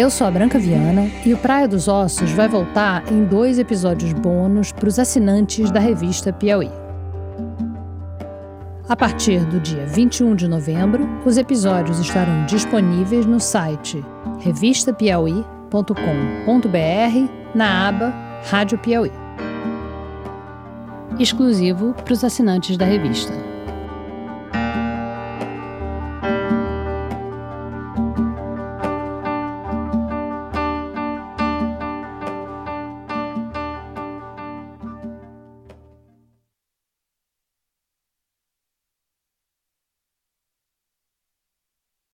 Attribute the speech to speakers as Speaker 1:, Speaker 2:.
Speaker 1: Eu sou a Branca Viana e o Praia dos Ossos vai voltar em dois episódios bônus para os assinantes da revista Piauí. A partir do dia 21 de novembro, os episódios estarão disponíveis no site revistapiauí.com.br na aba Rádio Piauí. Exclusivo para os assinantes da revista.